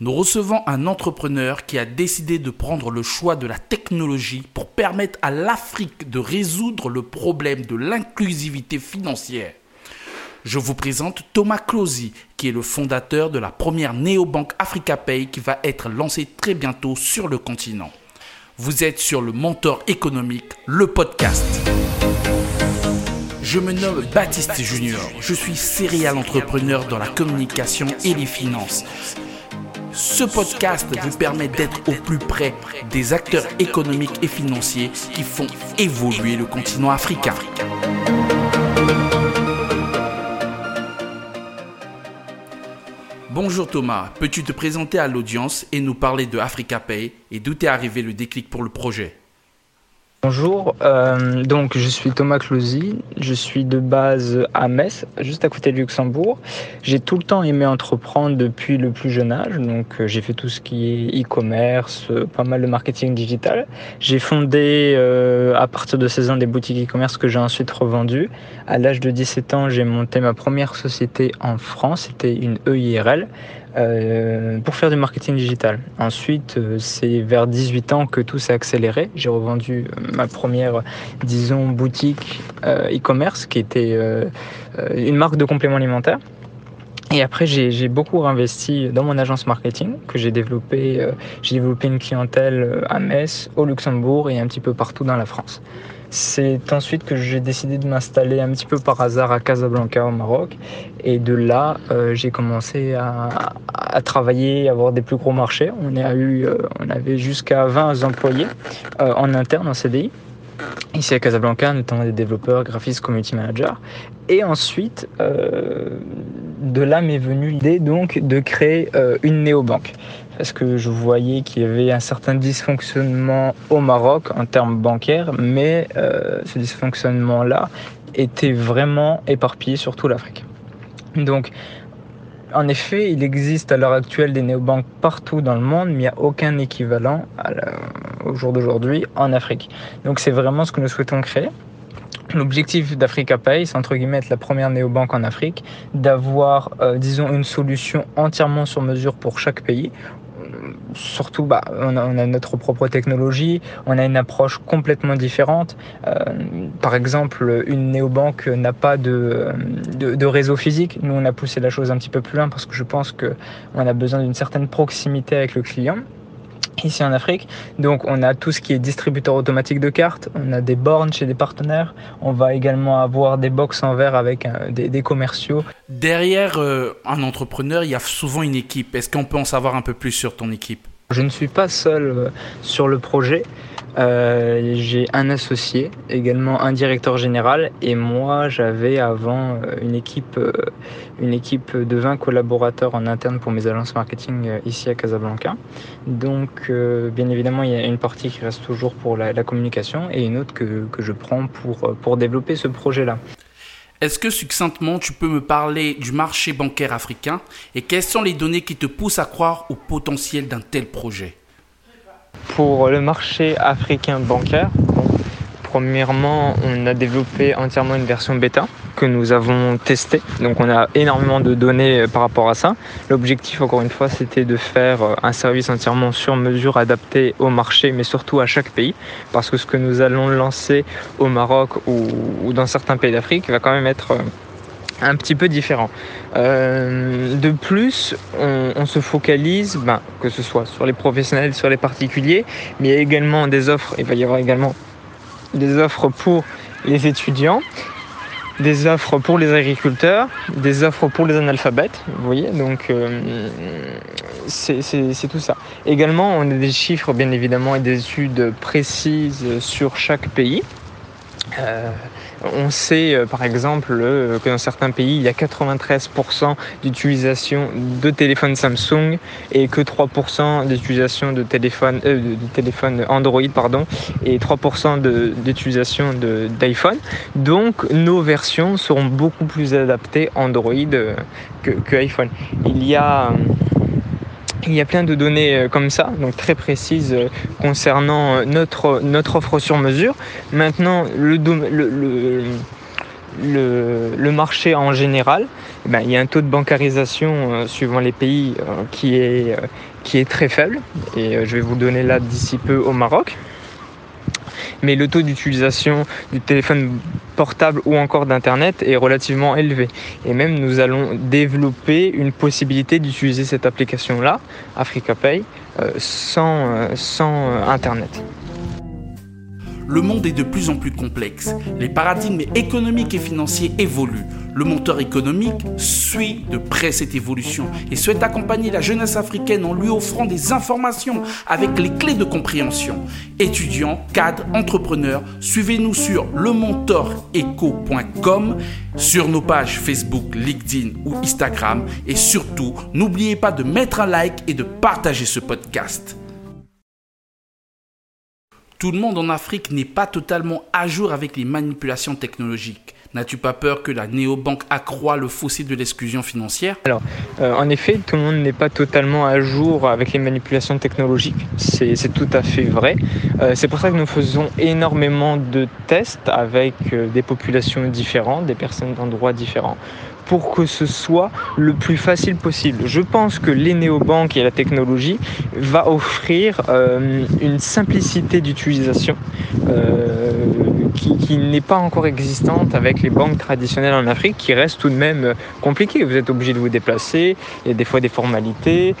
Nous recevons un entrepreneur qui a décidé de prendre le choix de la technologie pour permettre à l'Afrique de résoudre le problème de l'inclusivité financière. Je vous présente Thomas Closy, qui est le fondateur de la première néobanque AfricaPay qui va être lancée très bientôt sur le continent. Vous êtes sur le Mentor économique, le podcast. Je me nomme Baptiste Junior. Je suis serial entrepreneur dans la communication et les finances. Ce podcast vous permet d'être au plus près des acteurs économiques et financiers qui font évoluer le continent africain. Bonjour Thomas, peux-tu te présenter à l'audience et nous parler de Africa Pay et d'où est arrivé le déclic pour le projet? Bonjour, euh, donc je suis Thomas Closy, je suis de base à Metz, juste à côté de Luxembourg. J'ai tout le temps aimé entreprendre depuis le plus jeune âge, donc euh, j'ai fait tout ce qui est e-commerce, euh, pas mal de marketing digital. J'ai fondé à partir de 16 ans des boutiques e-commerce que j'ai ensuite revendues. À l'âge de 17 ans, j'ai monté ma première société en France, c'était une EIRL. Euh, pour faire du marketing digital. Ensuite, euh, c'est vers 18 ans que tout s'est accéléré. J'ai revendu euh, ma première, disons, boutique e-commerce qui était une marque de compléments alimentaires. Et après, j'ai beaucoup réinvesti dans mon agence marketing que j'ai développé. j'ai développé une clientèle à Metz, au Luxembourg et un petit peu partout dans la France. C'est ensuite que j'ai décidé de m'installer un petit peu par hasard à Casablanca au Maroc. Et de là, euh, j'ai commencé à, travailler, à avoir des plus gros marchés. On, a eu, euh, on avait jusqu'à 20 employés euh, en interne, en CDI. Ici à Casablanca, notamment des développeurs, graphistes, community managers. Et ensuite, de là m'est venue l'idée donc de créer une néobanque parce que je voyais qu'il y avait un certain dysfonctionnement au Maroc en termes bancaires, mais euh, ce dysfonctionnement-là était vraiment éparpillé sur toute l'Afrique. Donc, en effet, il existe à l'heure actuelle des néobanques partout dans le monde, mais il n'y a aucun équivalent au jour d'aujourd'hui en Afrique. Donc, c'est vraiment ce que nous souhaitons créer. L'objectif d'Africa Pay, c'est entre guillemets être la première néobanque en Afrique, d'avoir, euh, disons, une solution entièrement sur mesure pour chaque pays, surtout, bah, on, a, notre propre technologie, on a une approche complètement différente. Euh, par exemple, une néobanque n'a pas de, de, réseau physique. Nous, on a poussé la chose un petit peu plus loin parce que je pense qu'on a besoin d'une certaine proximité avec le client ici en Afrique. Donc on a tout ce qui est distributeur automatique de cartes, on a des bornes chez des partenaires, on va également avoir des box en verre avec euh, des, commerciaux. Derrière euh, un entrepreneur, il y a souvent une équipe. Est-ce qu'on peut en savoir un peu plus sur ton équipe? Je ne suis pas seul euh, sur le projet. Euh, j'ai un associé, également un directeur général, et moi j'avais avant euh, une équipe, euh, une équipe de 20 collaborateurs en interne pour mes agences marketing ici à Casablanca. Donc bien évidemment il y a une partie qui reste toujours pour la, communication et une autre que, que je prends pour, pour développer ce projet-là. Est-ce que succinctement tu peux me parler du marché bancaire africain et quelles sont les données qui te poussent à croire au potentiel d'un tel projet? Pour le marché africain bancaire, premièrement, on a développé entièrement une version bêta que nous avons testée. Donc on a énormément de données euh, par rapport à ça. L'objectif, encore une fois, c'était de faire euh, un service entièrement sur mesure adapté au marché, mais surtout à chaque pays. Parce que ce que nous allons lancer au Maroc ou, dans certains pays d'Afrique va quand même être euh, un petit peu différent. Euh, de plus, on, se focalise, ben, que ce soit sur les professionnels, sur les particuliers, mais il y a également des offres, il va y avoir également des offres pour les étudiants, des offres pour les agriculteurs, des offres pour les analphabètes, vous voyez, donc euh, c'est tout ça. Également, on a des chiffres, bien évidemment, et des études précises sur chaque pays. Euh, on sait euh, par exemple euh, que dans certains pays, il y a 93% d'utilisation de téléphones Samsung et que 3% d'utilisation de téléphone, téléphone Android pardon, et 3% d'utilisation d'iPhone. Donc nos versions seront beaucoup plus adaptées Android que, que iPhone. Il y a il y a plein de données euh, comme ça, donc très précises euh, concernant euh, notre, notre offre sur mesure. Maintenant, le, marché en général ben, il y a un taux de bancarisation suivant les pays qui, est, qui est très faible. Et je vais vous donner là d'ici peu au Maroc mais le taux d'utilisation du téléphone portable ou encore d'Internet est relativement élevé. Et même nous allons développer une possibilité d'utiliser cette application-là, AfricaPay, euh, sans, euh, sans euh, Internet le monde est de plus en plus complexe. Les paradigmes économiques et financiers évoluent. Le monteur économique suit de près cette évolution et souhaite accompagner la jeunesse africaine en lui offrant des informations avec les clés de compréhension. Étudiants, cadres, entrepreneurs, suivez-nous sur lemontoreco.com, sur nos pages Facebook, LinkedIn ou Instagram et surtout, n'oubliez pas de mettre un like et de partager ce podcast. Tout le monde en Afrique n'est pas totalement à jour avec les manipulations technologiques. N'as-tu pas peur que la néobanque accroît le fossé de l'exclusion financière? Alors, euh, en effet, tout le monde n'est pas totalement à jour avec les manipulations technologiques. C'est tout à fait vrai. Euh, c'est pour ça que nous faisons énormément de tests avec euh, des populations différentes, des personnes d'endroits différents pour que ce soit le plus facile possible. Je pense que les néobanques et la technologie va offrir euh, une simplicité d'utilisation euh, qui, n'est pas encore existante avec les banques traditionnelles en Afrique, qui reste tout de même euh, compliquées. Vous êtes obligé de vous déplacer, il y a des fois des formalités,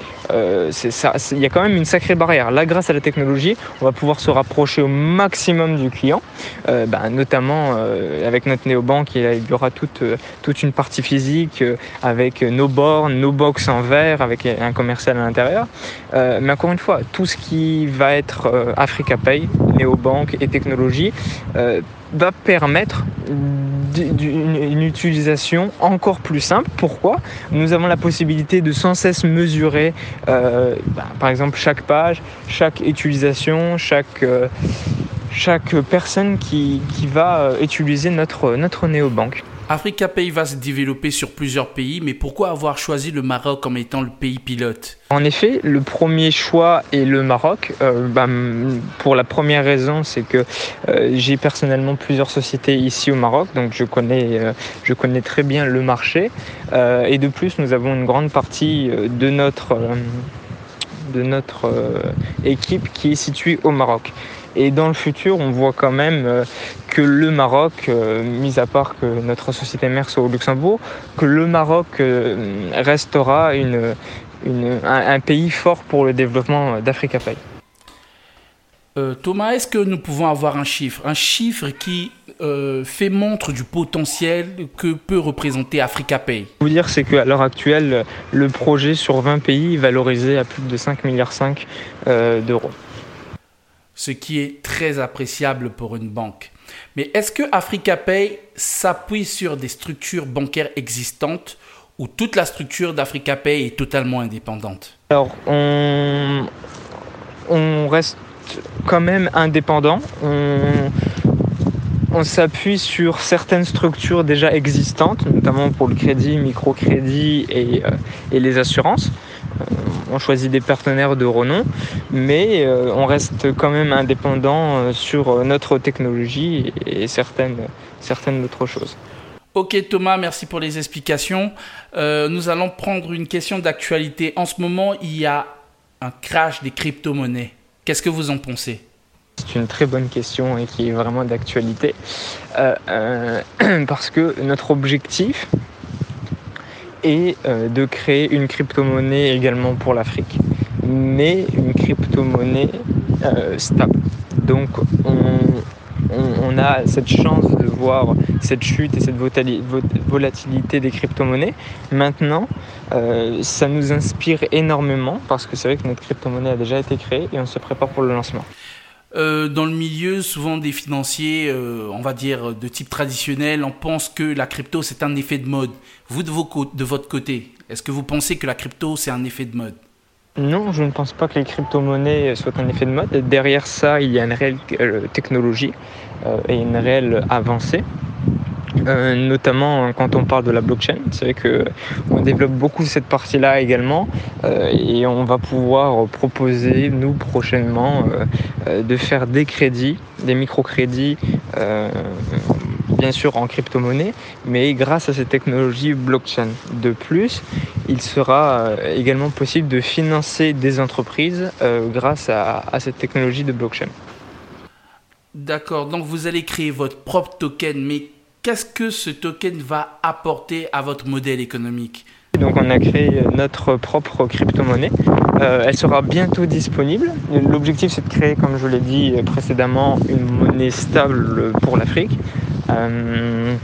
ça, il y a quand même une sacrée barrière. Là, grâce à la technologie, on va pouvoir se rapprocher au maximum du client, ben, notamment avec notre néobanque, il y aura toute, toute une partie physique euh, avec nos bornes, nos box en verre, avec un commercial à l'intérieur. Euh, mais encore une fois, tout ce qui va être euh, Africa Pay, et technologie va permettre une, utilisation encore plus simple. Pourquoi? Nous avons la possibilité de sans cesse mesurer, bah, par exemple, chaque page, chaque utilisation, chaque, chaque personne qui, qui va utiliser notre, notre néobanque. Africa Pay va se développer sur plusieurs pays, mais pourquoi avoir choisi le Maroc comme étant le pays pilote? En effet, le premier choix est le Maroc. Euh, bah, pour la première raison, c'est que euh, j'ai personnellement plusieurs sociétés ici au Maroc, donc je connais, euh, très bien le marché. et de plus, nous avons une grande partie de notre équipe qui est située au Maroc. Et dans le futur, on voit quand même euh, que le Maroc, euh, mis à part que notre société mère soit au Luxembourg, que le Maroc euh, restera un, pays fort pour le développement d'Africa Pay. Thomas, est-ce que nous pouvons avoir un chiffre? Un chiffre qui fait montre du potentiel que peut représenter Africa Pay Ce que je veux dire, c'est qu'à l'heure actuelle, le projet sur 20 pays est valorisé à plus de 5,5 milliards d'euros ce qui est très appréciable pour une banque. Mais est-ce que Africa Pay s'appuie sur des structures bancaires existantes ou toute la structure d'Africa Pay est totalement indépendante? Alors, on, reste quand même indépendant. On, s'appuie sur certaines structures déjà existantes, notamment pour le crédit, microcrédit et, euh, et les assurances. Euh, on choisit des partenaires de renom, mais euh, on reste quand même indépendant euh, sur notre technologie et certaines, certaines autres choses. Ok Thomas, merci pour les explications. nous allons prendre une question d'actualité. En ce moment, il y a un crash des crypto-monnaies. Qu'est-ce que vous en pensez? C'est une très bonne question et qui est vraiment d'actualité parce que notre objectif, et euh, de créer une crypto-monnaie également pour l'Afrique, mais une crypto-monnaie euh, stable. Donc on, a cette chance de voir cette chute et cette volatilité des crypto-monnaies. Maintenant, euh, ça nous inspire énormément parce que c'est vrai que notre crypto-monnaie a déjà été créée et on se prépare pour le lancement. Euh, dans le milieu, souvent des financiers, euh, on va dire de type traditionnel, on pense que la crypto c'est un effet de mode. Vous de, de votre côté, est-ce que vous pensez que la crypto c'est un effet de mode? Non, je ne pense pas que les crypto-monnaies soient un effet de mode. Derrière ça, il y a une réelle euh, technologie et une réelle avancée. Euh, notamment quand on parle de la blockchain. C'est vrai qu'on développe beaucoup cette partie-là également euh, et on va pouvoir proposer, nous, prochainement, euh, de faire des crédits, des microcrédits bien sûr en crypto-monnaie, mais grâce à cette technologie blockchain. De plus, il sera également possible de financer des entreprises grâce à, à cette technologie de blockchain. D'accord, donc vous allez créer votre propre token, mais qu'est-ce que ce token va apporter à votre modèle économique donc on a créé notre propre crypto-monnaie. Euh, elle sera bientôt disponible. L'objectif c'est de créer, comme je l'ai dit précédemment, une monnaie stable pour l'Afrique. Euh,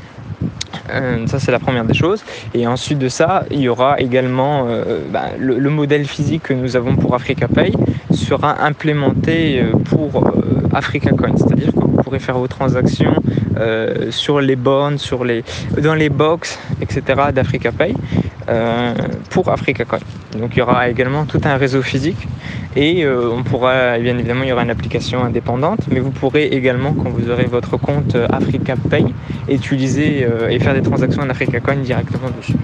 euh, ça, c'est la première des choses. Et ensuite de ça, il y aura également bah, le, modèle physique que nous avons pour Africa Pay sera implémenté pour Africa Coin. C'est-à-dire que vous pourrez faire vos transactions sur les bornes, dans les box, etc. d'Africa Pay. Euh, pour Africa Coin. Donc il y aura également tout un réseau physique et euh, on pourra, bien évidemment, il y aura une application indépendante, mais vous pourrez également, quand vous aurez votre compte Africa Pay, utiliser euh, et faire des transactions en Africa Coin directement dessus.